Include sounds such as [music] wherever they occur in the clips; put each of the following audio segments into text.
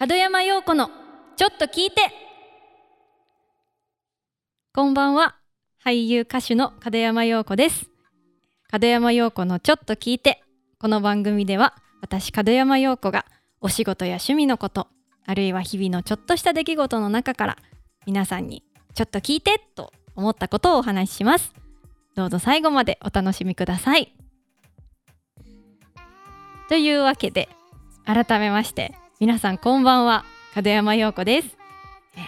門山陽子のちょっと聞いて。こんばんは。俳優歌手の門山陽子です。門山陽子のちょっと聞いて。この番組では私門山陽子がお仕事や趣味のことあるいは日々のちょっとした出来事の中から皆さんにちょっと聞いてと思ったことをお話しします。どうぞ最後までお楽しみください。というわけで改めまして皆さんこんばんは門山陽子です、えー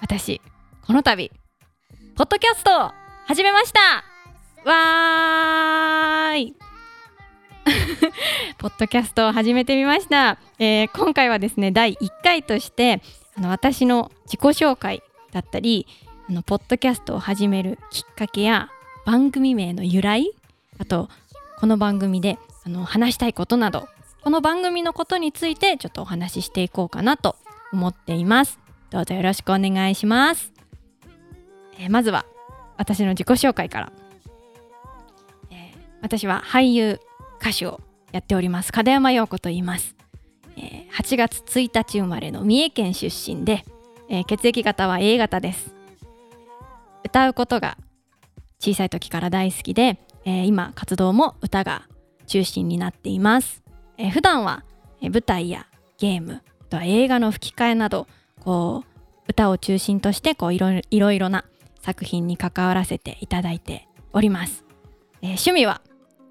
私この度ポッドキャストを始めました。わーい。[laughs] ポッドキャストを始めてみました、えー今回はですね第1回としてあの私の自己紹介だったりあのポッドキャストを始めるきっかけや番組名の由来あとこの番組であの話したいことなどこの番組のことについてちょっとお話ししていこうかなと思っています。どうぞよろしくお願いします、えーまずは私の自己紹介から、えー私は俳優歌手をやっております。門山陽子と言います、えー8月1日生まれの三重県出身で、えー血液型は A 型です。歌うことが小さい時から大好きで、えー今活動も歌が中心になっています、えー普段は、舞台やゲームあとは映画の吹き替えなどこう歌を中心としてこういろいろいろいろな作品に関わらせていただいております、えー趣味は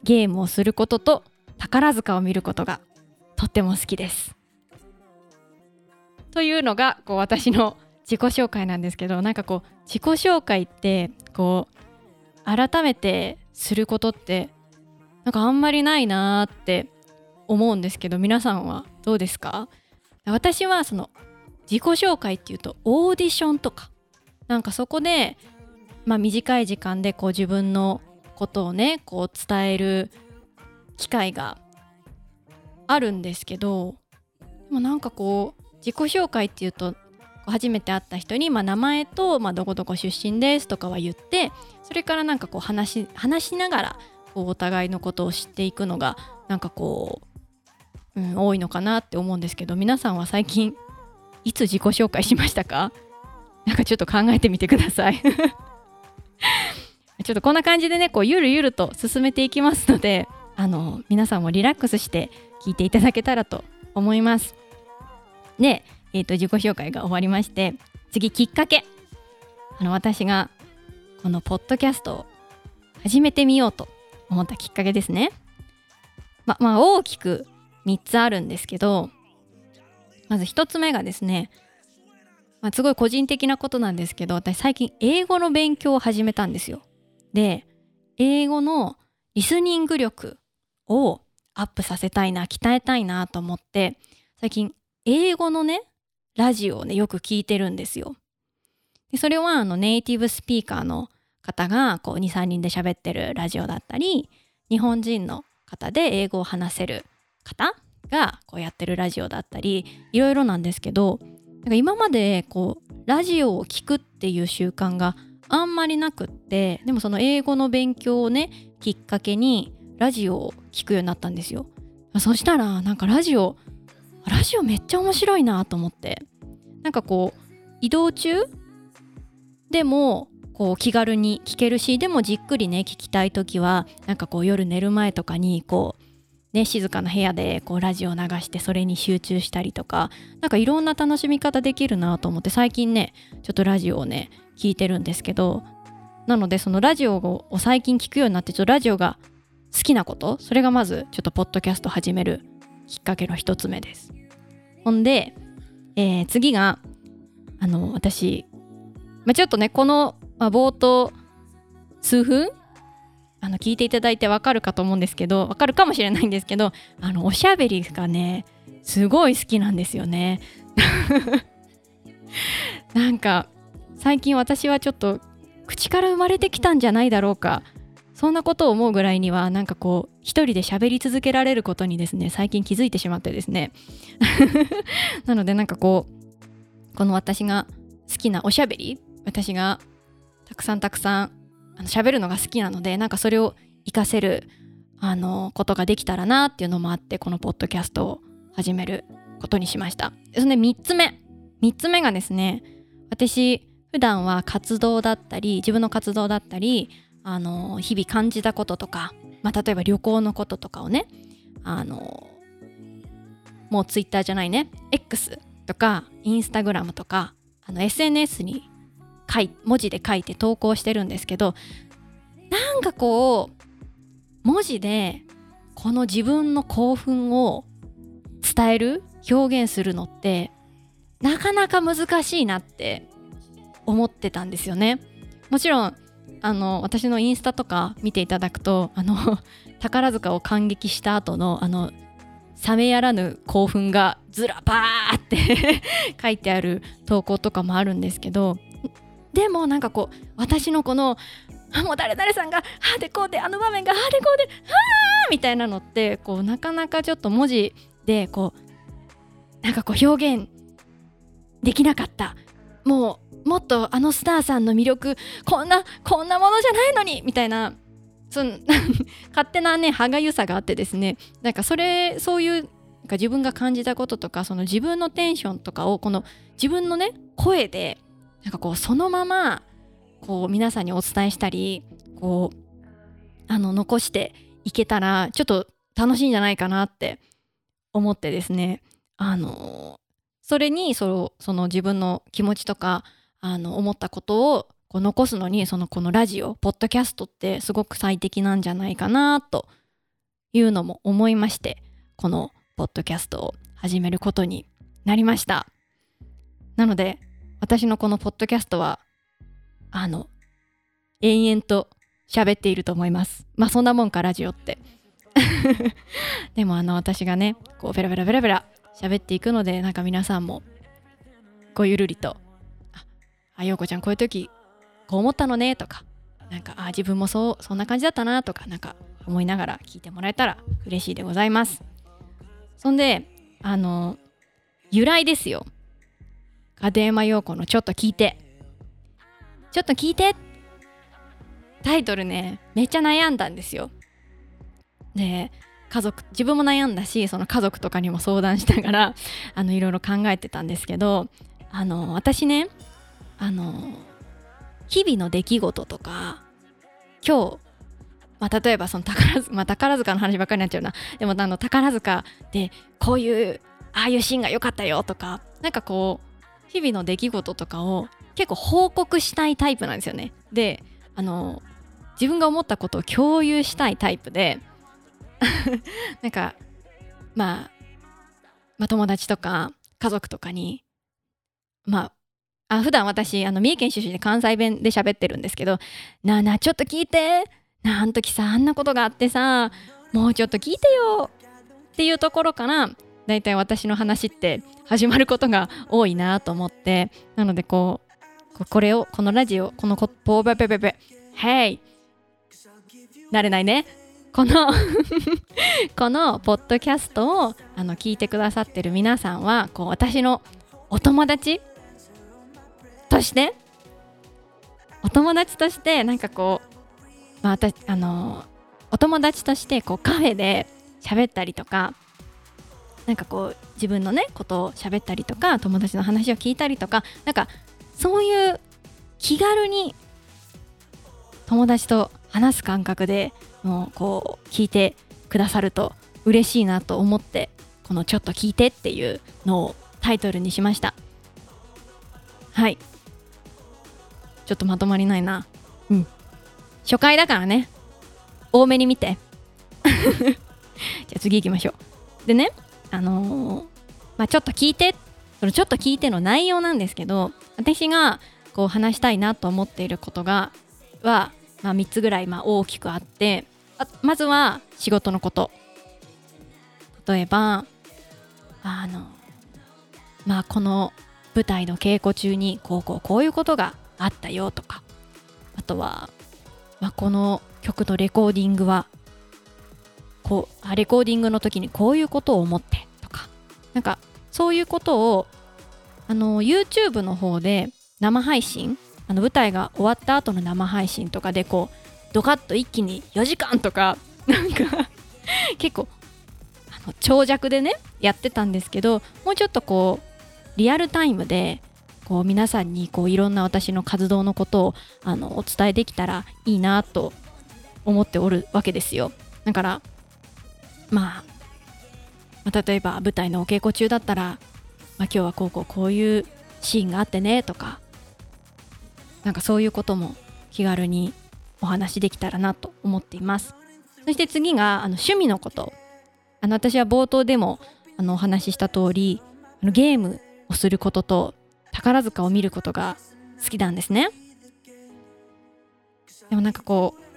ゲームをすることと宝塚を見ることがとっても好きです。というのがこう私の自己紹介なんですけどなんかこう自己紹介ってこう改めてすることってなんかあんまりないなーって思うんですけど皆さんはどうですか？私はその自己紹介っていうとオーディションとか。なんかそこで、まあ、短い時間でこう自分のことをねこう伝える機会があるんですけどでもなんかこう自己紹介っていうと初めて会った人に、まあ、名前と、まあ、どこどこ出身ですとかは言ってそれからなんかこう話し話しながらこうお互いのことを知っていくのがなんかこう、うん、多いのかなって思うんですけど皆さんは最近いつ自己紹介しましたか？[laughs] なんかちょっと考えてみてください。[laughs] ちょっとこんな感じでねこうゆるゆると進めていきますのであの皆さんもリラックスして聞いていただけたらと思います。で、えー、と自己紹介が終わりまして次きっかけ。あの私がこのポッドキャストを始めてみようと思ったきっかけですね。ままあ大きく3つあるんですけどまず1つ目がですね、まあ、すごい個人的なことなんですけど私最近英語の勉強を始めたんですよ。で英語のリスニング力をアップさせたいな鍛えたいなと思って最近英語のねラジオをねよく聞いてるんですよ。でそれはあのネイティブスピーカーの方がこう23人で喋ってるラジオだったり日本人の方で英語を話せる方がこうやってるラジオだったりいろいろなんですけどなんか今までこうラジオを聞くっていう習慣があんまりなくってでもその英語の勉強をねきっかけにラジオを聞くようになったんですよ。そしたらなんかラジオラジオめっちゃ面白いなと思って。なんかこう移動中でもこう気軽に聞けるしでもじっくりね聞きたい時はなんかこう夜寝る前とかにこうね静かな部屋でこうラジオを流してそれに集中したりとかなんかいろんな楽しみ方できるなと思って最近ねちょっとラジオをね聞いてるんですけどなのでそのラジオを最近聞くようになってちょっとラジオが好きなことそれがまずちょっとポッドキャスト始めるきっかけの一つ目です。ほんで、えー次があの私、まあ、ちょっとねこの、まあ、冒頭数分あの聞いていただいてわかるかと思うんですけどわかるかもしれないんですけどあのおしゃべりがねすごい好きなんですよね。[laughs] なんか最近私はちょっと口から生まれてきたんじゃないだろうか。そんなことを思うぐらいにはなんかこう一人で喋り続けられることにですね最近気づいてしまってですね。[laughs] なのでなんかこうこの私が好きなおしゃべり私がたくさんたくさんあの喋るのが好きなのでなんかそれを活かせるあのことができたらなっていうのもあってこのポッドキャストを始めることにしました。そで3つ目。3つ目がですね私普段は活動だったり自分の活動だったりあの日々感じたこととか、まあ、例えば旅行のこととかをねあのもうツイッターじゃないね X とかインスタグラムとかあの SNS に書い文字で書いて投稿してるんですけどなんかこう文字でこの自分の興奮を伝える表現するのってなかなか難しいなって思ってたんですよね。もちろんあの私のインスタとか見ていただくとあの [laughs] 宝塚を感激した後のあの冷めやらぬ興奮がずらばーって [laughs] 書いてある投稿とかもあるんですけどでもなんかこう私のこのあもう誰々さんがあでこうであの場面がああでこうでああみたいなのってこうなかなかちょっと文字でこうなんかこう表現できなかった。もうもっとあのスターさんの魅力こんなこんなものじゃないのにみたいなその [laughs] 勝手なね歯がゆさがあってですね。なんかそれそういうなんか自分が感じたこととかその自分のテンションとかをこの自分のね声でなんかこうそのままこう皆さんにお伝えしたりこうあの残していけたらちょっと楽しいんじゃないかなって思ってですね。あのそれにそのその自分の気持ちとかあの思ったことをこう残すのにそのこのラジオポッドキャストってすごく最適なんじゃないかなというのも思いましてこのポッドキャストを始めることになりました。なので私のこのポッドキャストはあの延々と喋っていると思います。まあそんなもんかラジオって。[laughs] でもあの私がねこうベラベラベラベラ喋っていくのでなんか皆さんもごゆるりと「あようこちゃんこういう時こう思ったのね」とかなんかあ自分もそうそんな感じだったなとかなんか思いながら聞いてもらえたら嬉しいでございます。そんであの由来ですよ。片山陽子のちょっと聞いて。ちょっと聞いて。タイトルねめっちゃ悩んだんですよ。で家族自分も悩んだしその家族とかにも相談しながら [laughs] あのいろいろ考えてたんですけどあの私ねあの日々の出来事とか今日、まあ、例えばその宝塚、[laughs] まあ、宝塚の話ばっかりになっちゃうな。でもあの宝塚でこういうああいうシーンが良かったよとかなんかこう日々の出来事とかを結構報告したいタイプなんですよね。であの自分が思ったことを共有したいタイプで [laughs] なんか、まあ、まあ友達とか家族とかにまああ普段私あの三重県出身で関西弁で喋ってるんですけど「なあなあちょっと聞いてなあん時さあんなことがあってさもうちょっと聞いてよ」っていうところからだいたい私の話って始まることが多いなと思ってなのでこうこれをこのラジオこのポーベベベベ「Hey!」慣れないねこの [laughs] このポッドキャストをあの聞いてくださってる皆さんはこう私のお友達としてお友達としてなんかこう、まあ、私あのお友達としてこうカフェで喋ったりとかなんかこう自分のねことを喋ったりとか友達の話を聞いたりとかなんかそういう気軽に友達と話す感覚でもうこう聞いてくださると嬉しいなと思ってこの「ちょっと聞いて」っていうのをタイトルにしました。はい。ちょっとまとまりないな。うん。初回だからね。多めに見て。[laughs] じゃあ次行きましょう。でねあのー、まあちょっと聞いてそのちょっと聞いての内容なんですけど私がこう話したいなと思っていることがはまあ、3つぐらいまあ大きくあってまずは仕事のこと。例えばあのまあこの舞台の稽古中にこうこうこういうことがあったよとかあとは、まあ、この曲のレコーディングはこうレコーディングの時にこういうことを思ってとか。なんかそういうことをあの YouTube の方で生配信あの舞台が終わった後の生配信とかでこうドカッと一気に4時間とかなんか結構あ長尺でねやってたんですけどもうちょっとこうリアルタイムでこう皆さんにこういろんな私の活動のことをあのお伝えできたらいいなと思っておるわけですよ。だから、まあ、まあ例えば舞台のお稽古中だったら、まあ、今日はこうこうこういうシーンがあってねとかなんかそういうことも気軽にお話できたらなと思っています。そして次があの趣味のこと。あの私は冒頭でもあのお話しした通りあのゲームをすることと宝塚を見ることが好きなんですね。でもなんかこう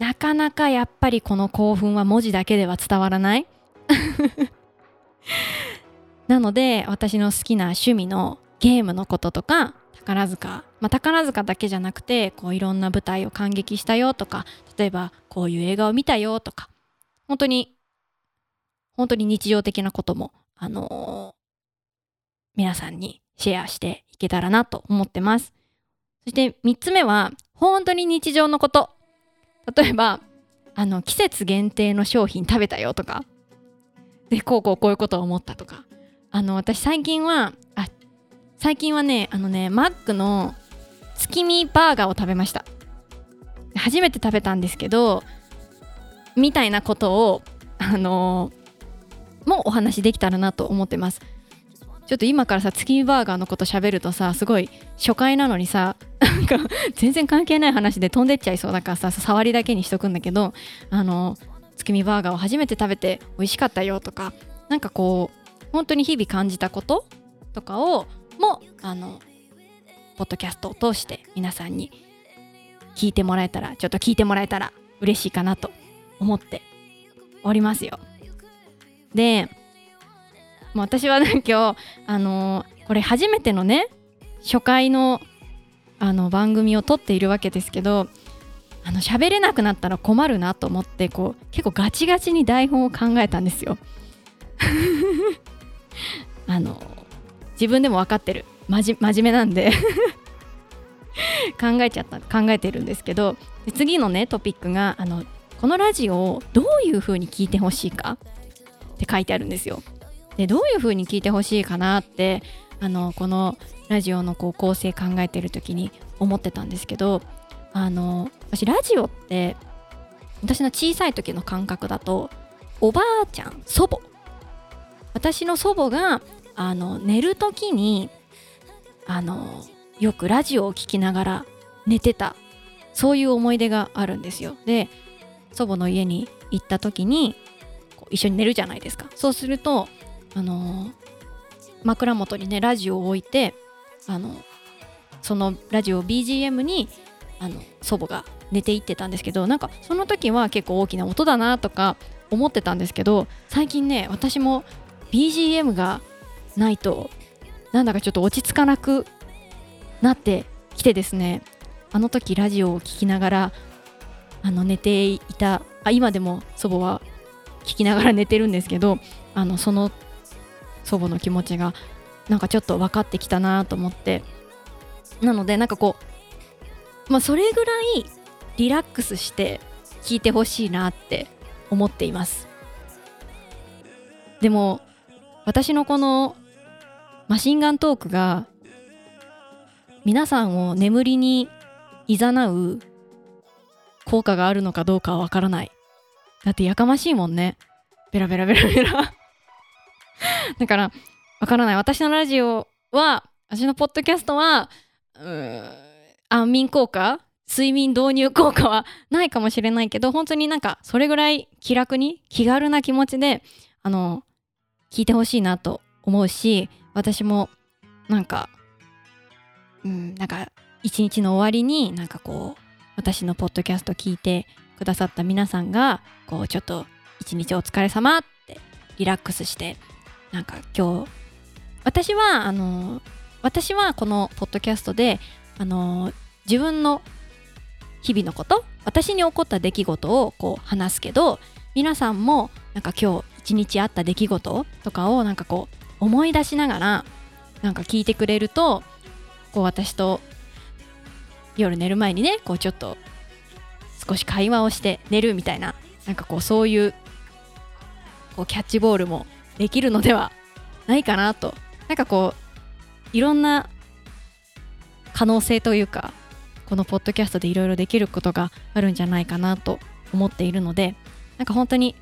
なかなかやっぱりこの興奮は文字だけでは伝わらない [laughs] なので私の好きな趣味のゲームのこととか宝塚、まあ、宝塚だけじゃなくてこういろんな舞台を感激したよとか例えばこういう映画を見たよとか本当に本当に日常的なこともあの皆さんにシェアしていけたらなと思ってます。そして3つ目は本当に日常のこと。例えばあの季節限定の商品食べたよとかでこうこうこういうことを思ったとか。あの私最近はあ最近はねあのねマックの月見バーガーを食べました。初めて食べたんですけどみたいなことをあのもうお話できたらなと思ってます。ちょっと今からさ月見バーガーのこと喋るとさすごい初回なのにさか全然関係ない話で飛んでっちゃいそうだからさ触りだけにしとくんだけどあの月見バーガーを初めて食べて美味しかったよとかなんかこう本当に日々感じたこととかをもあのポッドキャストを通して皆さんに聞いてもらえたらちょっと聞いてもらえたら嬉しいかなと思っておりますよ。でもう私はね今日あの、これ初めてのね初回のあの番組を撮っているわけですけどあの喋れなくなったら困るなと思ってこう結構ガチガチに台本を考えたんですよ。[laughs] あの自分でも分かってる真面目なんで考えちゃった考えてるんですけど次のねトピックがあのこのラジオをどういう風に聞いてほしいかって書いてあるんですよ。でどういう風に聞いてほしいかなってあのこのラジオのこう構成考えてる時に思ってたんですけどあの私ラジオって私の小さい時の感覚だとおばあちゃん祖母。私の祖母があの寝る時にあのよくラジオを聴きながら寝てた。そういう思い出があるんですよ。で祖母の家に行った時に一緒に寝るじゃないですか。そうするとあの枕元にねラジオを置いてあのそのラジオ BGM にあの祖母が寝ていってたんですけどなんかその時は結構大きな音だなとか思ってたんですけど最近ね私も BGM がないとなんだかちょっと落ち着かなくなってきてですねあの時ラジオを聴きながらあの寝ていたあ今でも祖母は聞きながら寝てるんですけどあのその祖母の気持ちがなんかちょっと分かってきたなと思って。なのでなんかこうまあそれぐらいリラックスして聞いてほしいなって思っています。でも私のこのマシンガントークが皆さんを眠りに誘う効果があるのかどうかはわからない。だってやかましいもんね。ベラベラベラベラ。だからわからない。私のラジオは私のポッドキャストは安眠効果睡眠導入効果は [laughs] ないかもしれないけど本当になんかそれぐらい気楽に気軽な気持ちであの聞いてほしいなと思うし私もなんかうんなんか一日の終わりになんかこう私のポッドキャスト聞いてくださった皆さんがこうちょっと一日お疲れ様ってリラックスしてなんか今日私はあの私はこのポッドキャストであの自分の日々のこと私に起こった出来事をこう話すけど皆さんもなんか今日一日あった出来事とかをなんかこう思い出しながらなんか聞いてくれるとこう私と夜寝る前にねこうちょっと少し会話をして寝るみたいななんかこうそういうこうキャッチボールもできるのではないかなと。なんかこういろんな可能性というかこのポッドキャストでいろいろできることがあるんじゃないかなと思っているのでなんか本当に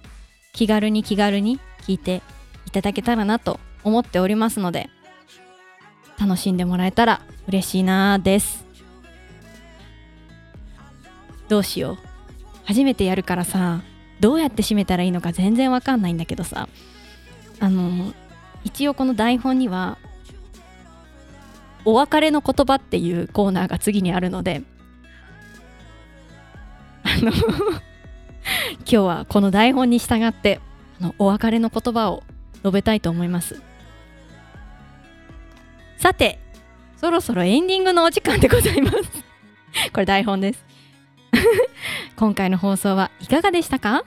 気軽に気軽に聞いていただけたらなと思っておりますので楽しんでもらえたら嬉しいなです。どうしよう。初めてやるからさどうやって締めたらいいのか全然わかんないんだけどさ。あの一応この台本にはお別れの言葉っていうコーナーが次にあるのであの [laughs] 今日はこの台本に従ってあのお別れの言葉を述べたいと思います。さてそろそろエンディングのお時間でございます。これ台本です。[laughs] 今回の放送はいかがでしたか？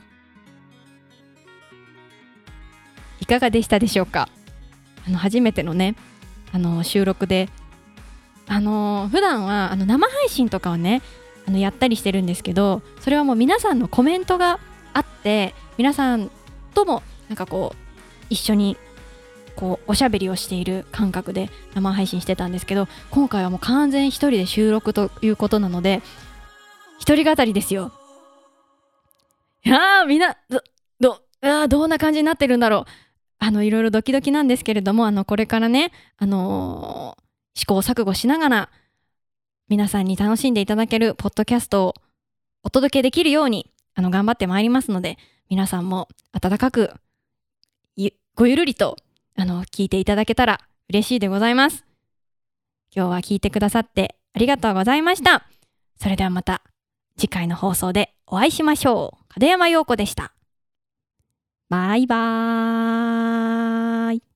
かがでしたでしょうか？あの初めてのねあの収録で。あの普段はあの生配信とかをねあのやったりしてるんですけどそれはもう皆さんのコメントがあって皆さんともなんかこう一緒にこうおしゃべりをしている感覚で生配信してたんですけど今回はもう完全一人で収録ということなので一人語りですよ。いやーみんなどどあどんな感じになってるんだろう。あのいろいろドキドキなんですけれどもあのこれからねあのー、試行錯誤しながら皆さんに楽しんでいただけるポッドキャストをお届けできるようにあの頑張ってまいりますので皆さんも温かくごゆるりとあの聞いていただけたら嬉しいでございます。今日は聞いてくださってありがとうございました。それではまた次回の放送でお会いしましょう。門山陽子でした。バイバーイ。